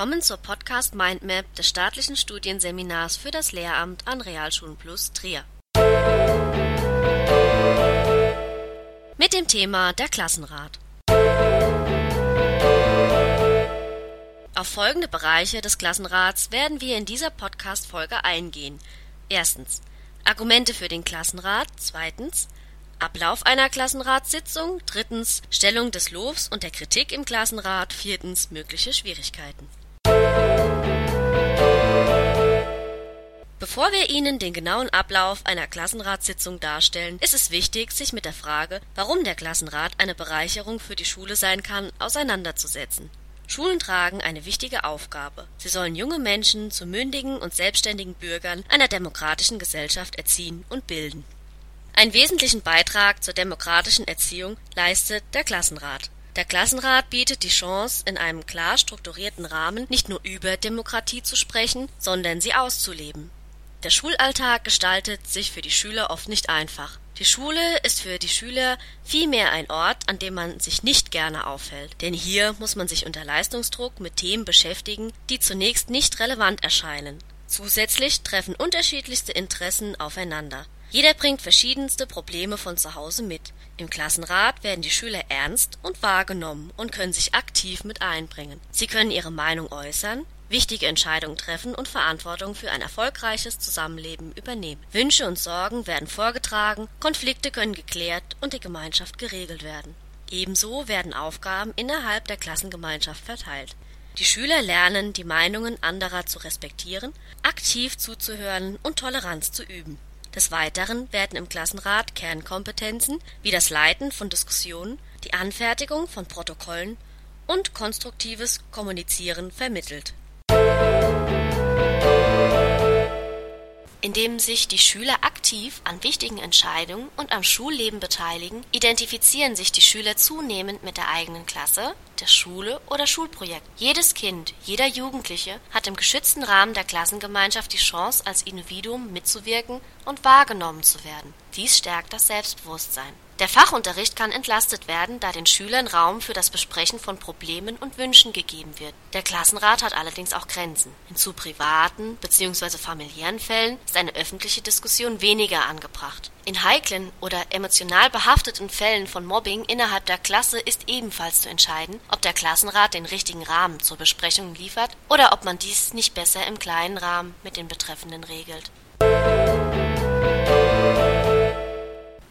Willkommen zur Podcast Mindmap des staatlichen Studienseminars für das Lehramt an Realschulen Plus Trier. Mit dem Thema der Klassenrat. Auf folgende Bereiche des Klassenrats werden wir in dieser Podcast-Folge eingehen. Erstens Argumente für den Klassenrat. Zweitens Ablauf einer Klassenratssitzung. Drittens Stellung des Lobs und der Kritik im Klassenrat. Viertens mögliche Schwierigkeiten. Bevor wir Ihnen den genauen Ablauf einer Klassenratssitzung darstellen, ist es wichtig, sich mit der Frage, warum der Klassenrat eine Bereicherung für die Schule sein kann, auseinanderzusetzen. Schulen tragen eine wichtige Aufgabe. Sie sollen junge Menschen zu mündigen und selbstständigen Bürgern einer demokratischen Gesellschaft erziehen und bilden. Einen wesentlichen Beitrag zur demokratischen Erziehung leistet der Klassenrat. Der Klassenrat bietet die Chance, in einem klar strukturierten Rahmen nicht nur über Demokratie zu sprechen, sondern sie auszuleben. Der Schulalltag gestaltet sich für die Schüler oft nicht einfach. Die Schule ist für die Schüler vielmehr ein Ort, an dem man sich nicht gerne aufhält, denn hier muss man sich unter Leistungsdruck mit Themen beschäftigen, die zunächst nicht relevant erscheinen. Zusätzlich treffen unterschiedlichste Interessen aufeinander. Jeder bringt verschiedenste Probleme von zu Hause mit. Im Klassenrat werden die Schüler ernst und wahrgenommen und können sich aktiv mit einbringen. Sie können ihre Meinung äußern, wichtige Entscheidungen treffen und Verantwortung für ein erfolgreiches Zusammenleben übernehmen. Wünsche und Sorgen werden vorgetragen, Konflikte können geklärt und die Gemeinschaft geregelt werden. Ebenso werden Aufgaben innerhalb der Klassengemeinschaft verteilt. Die Schüler lernen, die Meinungen anderer zu respektieren, aktiv zuzuhören und Toleranz zu üben. Des Weiteren werden im Klassenrat Kernkompetenzen wie das Leiten von Diskussionen, die Anfertigung von Protokollen und konstruktives Kommunizieren vermittelt. Indem sich die Schüler aktiv an wichtigen Entscheidungen und am Schulleben beteiligen, identifizieren sich die Schüler zunehmend mit der eigenen Klasse, der Schule oder Schulprojekt. Jedes Kind, jeder Jugendliche hat im geschützten Rahmen der Klassengemeinschaft die Chance, als Individuum mitzuwirken und wahrgenommen zu werden. Dies stärkt das Selbstbewusstsein. Der Fachunterricht kann entlastet werden, da den Schülern Raum für das Besprechen von Problemen und Wünschen gegeben wird. Der Klassenrat hat allerdings auch Grenzen. In zu privaten bzw. familiären Fällen ist eine öffentliche Diskussion weniger angebracht. In heiklen oder emotional behafteten Fällen von Mobbing innerhalb der Klasse ist ebenfalls zu entscheiden, ob der Klassenrat den richtigen Rahmen zur Besprechung liefert oder ob man dies nicht besser im kleinen Rahmen mit den Betreffenden regelt.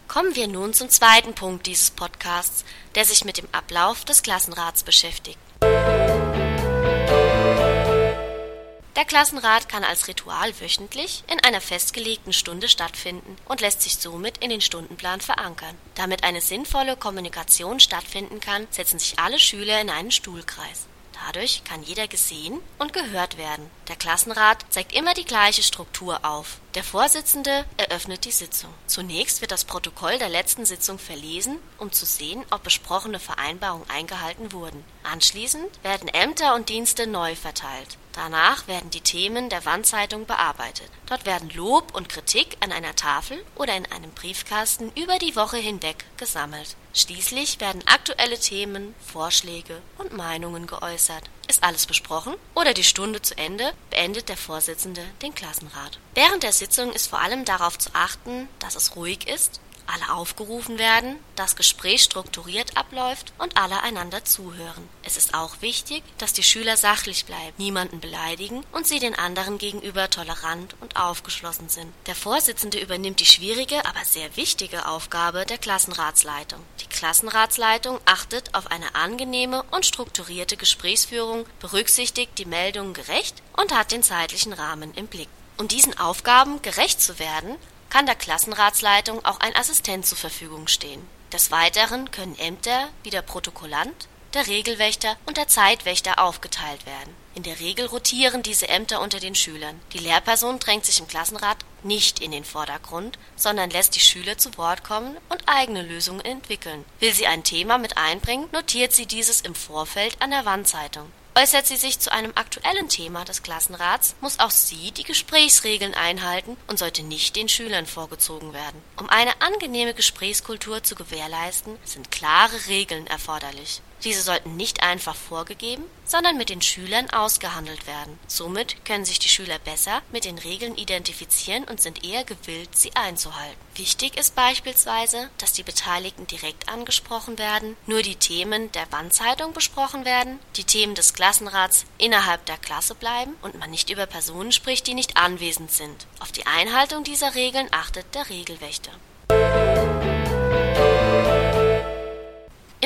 Kommen wir nun zum zweiten Punkt dieses Podcasts, der sich mit dem Ablauf des Klassenrats beschäftigt. Der Klassenrat kann als Ritual wöchentlich in einer festgelegten Stunde stattfinden und lässt sich somit in den Stundenplan verankern. Damit eine sinnvolle Kommunikation stattfinden kann, setzen sich alle Schüler in einen Stuhlkreis. Dadurch kann jeder gesehen und gehört werden. Der Klassenrat zeigt immer die gleiche Struktur auf. Der Vorsitzende eröffnet die Sitzung. Zunächst wird das Protokoll der letzten Sitzung verlesen, um zu sehen, ob besprochene Vereinbarungen eingehalten wurden. Anschließend werden Ämter und Dienste neu verteilt. Danach werden die Themen der Wandzeitung bearbeitet. Dort werden Lob und Kritik an einer Tafel oder in einem Briefkasten über die Woche hinweg gesammelt. Schließlich werden aktuelle Themen, Vorschläge und Meinungen geäußert. Ist alles besprochen oder die Stunde zu Ende, beendet der Vorsitzende den Klassenrat. Während der Sitzung ist vor allem darauf zu achten, dass es ruhig ist, alle aufgerufen werden, das Gespräch strukturiert abläuft und alle einander zuhören. Es ist auch wichtig, dass die Schüler sachlich bleiben, niemanden beleidigen und sie den anderen gegenüber tolerant und aufgeschlossen sind. Der Vorsitzende übernimmt die schwierige, aber sehr wichtige Aufgabe der Klassenratsleitung. Die Klassenratsleitung achtet auf eine angenehme und strukturierte Gesprächsführung, berücksichtigt die Meldungen gerecht und hat den zeitlichen Rahmen im Blick. Um diesen Aufgaben gerecht zu werden, kann der Klassenratsleitung auch ein Assistent zur Verfügung stehen. Des Weiteren können Ämter wie der Protokollant, der Regelwächter und der Zeitwächter aufgeteilt werden. In der Regel rotieren diese Ämter unter den Schülern. Die Lehrperson drängt sich im Klassenrat nicht in den Vordergrund, sondern lässt die Schüler zu Wort kommen und eigene Lösungen entwickeln. Will sie ein Thema mit einbringen, notiert sie dieses im Vorfeld an der Wandzeitung. Äußert sie sich zu einem aktuellen Thema des Klassenrats, muss auch sie die Gesprächsregeln einhalten und sollte nicht den Schülern vorgezogen werden. Um eine angenehme Gesprächskultur zu gewährleisten, sind klare Regeln erforderlich. Diese sollten nicht einfach vorgegeben, sondern mit den Schülern ausgehandelt werden. Somit können sich die Schüler besser mit den Regeln identifizieren und sind eher gewillt, sie einzuhalten. Wichtig ist beispielsweise, dass die Beteiligten direkt angesprochen werden, nur die Themen der Wandzeitung besprochen werden, die Themen des Klassenrats innerhalb der Klasse bleiben und man nicht über Personen spricht, die nicht anwesend sind. Auf die Einhaltung dieser Regeln achtet der Regelwächter.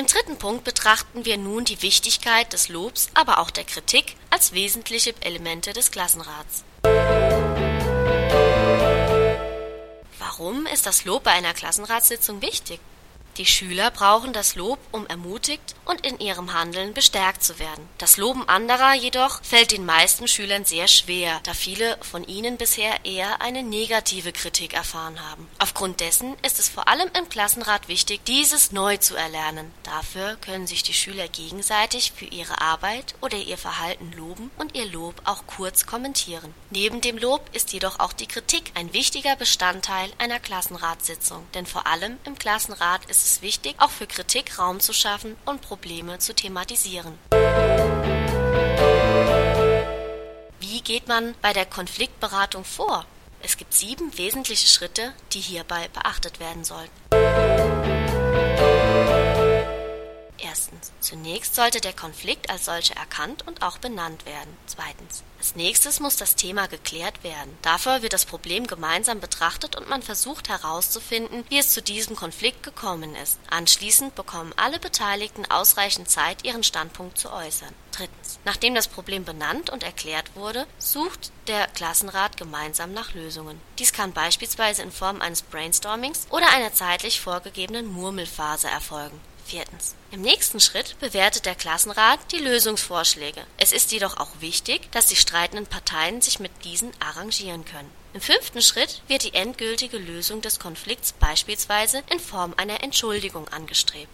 Im dritten Punkt betrachten wir nun die Wichtigkeit des Lobs, aber auch der Kritik als wesentliche Elemente des Klassenrats. Warum ist das Lob bei einer Klassenratssitzung wichtig? Die Schüler brauchen das Lob, um ermutigt und in ihrem Handeln bestärkt zu werden. Das Loben anderer jedoch fällt den meisten Schülern sehr schwer, da viele von ihnen bisher eher eine negative Kritik erfahren haben. Aufgrund dessen ist es vor allem im Klassenrat wichtig, dieses neu zu erlernen. Dafür können sich die Schüler gegenseitig für ihre Arbeit oder ihr Verhalten loben und ihr Lob auch kurz kommentieren. Neben dem Lob ist jedoch auch die Kritik ein wichtiger Bestandteil einer Klassenratssitzung, denn vor allem im Klassenrat ist es wichtig, auch für Kritik Raum zu schaffen und Probleme zu thematisieren. Wie geht man bei der Konfliktberatung vor? Es gibt sieben wesentliche Schritte, die hierbei beachtet werden sollten. Zunächst sollte der Konflikt als solcher erkannt und auch benannt werden. Zweitens. Als nächstes muss das Thema geklärt werden. Dafür wird das Problem gemeinsam betrachtet und man versucht herauszufinden, wie es zu diesem Konflikt gekommen ist. Anschließend bekommen alle Beteiligten ausreichend Zeit, ihren Standpunkt zu äußern. Drittens. Nachdem das Problem benannt und erklärt wurde, sucht der Klassenrat gemeinsam nach Lösungen. Dies kann beispielsweise in Form eines Brainstormings oder einer zeitlich vorgegebenen Murmelphase erfolgen. Viertens. Im nächsten Schritt bewertet der Klassenrat die Lösungsvorschläge. Es ist jedoch auch wichtig, dass die streitenden Parteien sich mit diesen arrangieren können. Im fünften Schritt wird die endgültige Lösung des Konflikts beispielsweise in Form einer Entschuldigung angestrebt.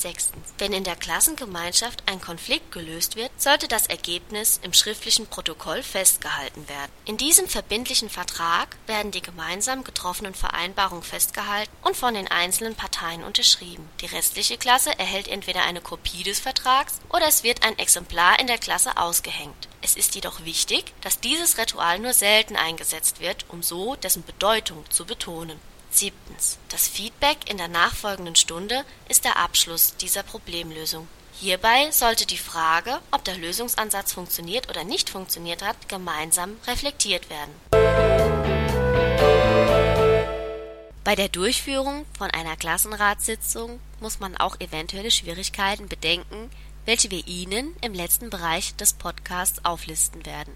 Sechstens. Wenn in der Klassengemeinschaft ein Konflikt gelöst wird, sollte das Ergebnis im schriftlichen Protokoll festgehalten werden. In diesem verbindlichen Vertrag werden die gemeinsam getroffenen Vereinbarungen festgehalten und von den einzelnen Parteien unterschrieben. Die restliche Klasse erhält entweder eine Kopie des Vertrags oder es wird ein Exemplar in der Klasse ausgehängt. Es ist jedoch wichtig, dass dieses Ritual nur selten eingesetzt wird, um so dessen Bedeutung zu betonen. Siebtens. Das Feedback in der nachfolgenden Stunde ist der Abschluss dieser Problemlösung. Hierbei sollte die Frage, ob der Lösungsansatz funktioniert oder nicht funktioniert hat, gemeinsam reflektiert werden. Bei der Durchführung von einer Klassenratssitzung muss man auch eventuelle Schwierigkeiten bedenken, welche wir Ihnen im letzten Bereich des Podcasts auflisten werden.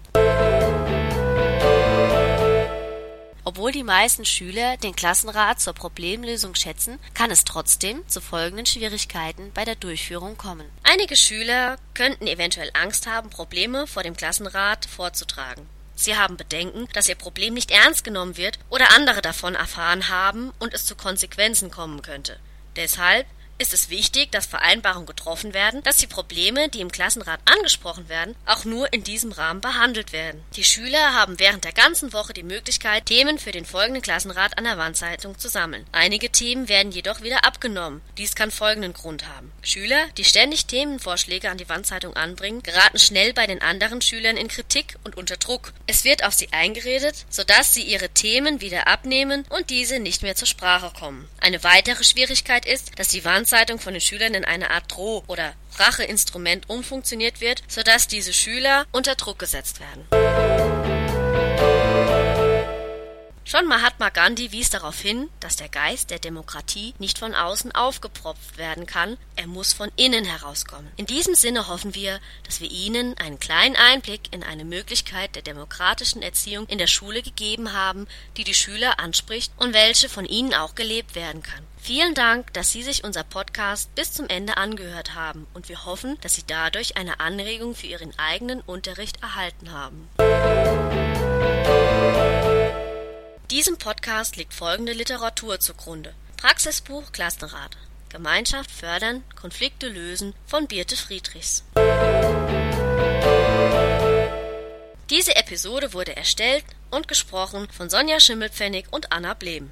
Obwohl die meisten Schüler den Klassenrat zur Problemlösung schätzen, kann es trotzdem zu folgenden Schwierigkeiten bei der Durchführung kommen. Einige Schüler könnten eventuell Angst haben, Probleme vor dem Klassenrat vorzutragen. Sie haben Bedenken, dass ihr Problem nicht ernst genommen wird oder andere davon erfahren haben und es zu Konsequenzen kommen könnte. Deshalb ist es wichtig, dass Vereinbarungen getroffen werden, dass die Probleme, die im Klassenrat angesprochen werden, auch nur in diesem Rahmen behandelt werden. Die Schüler haben während der ganzen Woche die Möglichkeit, Themen für den folgenden Klassenrat an der Wandzeitung zu sammeln. Einige Themen werden jedoch wieder abgenommen. Dies kann folgenden Grund haben. Schüler, die ständig Themenvorschläge an die Wandzeitung anbringen, geraten schnell bei den anderen Schülern in Kritik und unter Druck. Es wird auf sie eingeredet, sodass sie ihre Themen wieder abnehmen und diese nicht mehr zur Sprache kommen. Eine weitere Schwierigkeit ist, dass die Wandzeitung Anzeitung von den Schülern in eine Art Droh- oder Racheinstrument umfunktioniert wird, sodass diese Schüler unter Druck gesetzt werden. Schon Mahatma Gandhi wies darauf hin, dass der Geist der Demokratie nicht von außen aufgepropft werden kann, er muss von innen herauskommen. In diesem Sinne hoffen wir, dass wir Ihnen einen kleinen Einblick in eine Möglichkeit der demokratischen Erziehung in der Schule gegeben haben, die die Schüler anspricht und welche von Ihnen auch gelebt werden kann. Vielen Dank, dass Sie sich unser Podcast bis zum Ende angehört haben und wir hoffen, dass Sie dadurch eine Anregung für Ihren eigenen Unterricht erhalten haben. Diesem Podcast liegt folgende Literatur zugrunde. Praxisbuch Klassenrat. Gemeinschaft fördern, Konflikte lösen von Birte Friedrichs. Diese Episode wurde erstellt und gesprochen von Sonja Schimmelpfennig und Anna Blehm.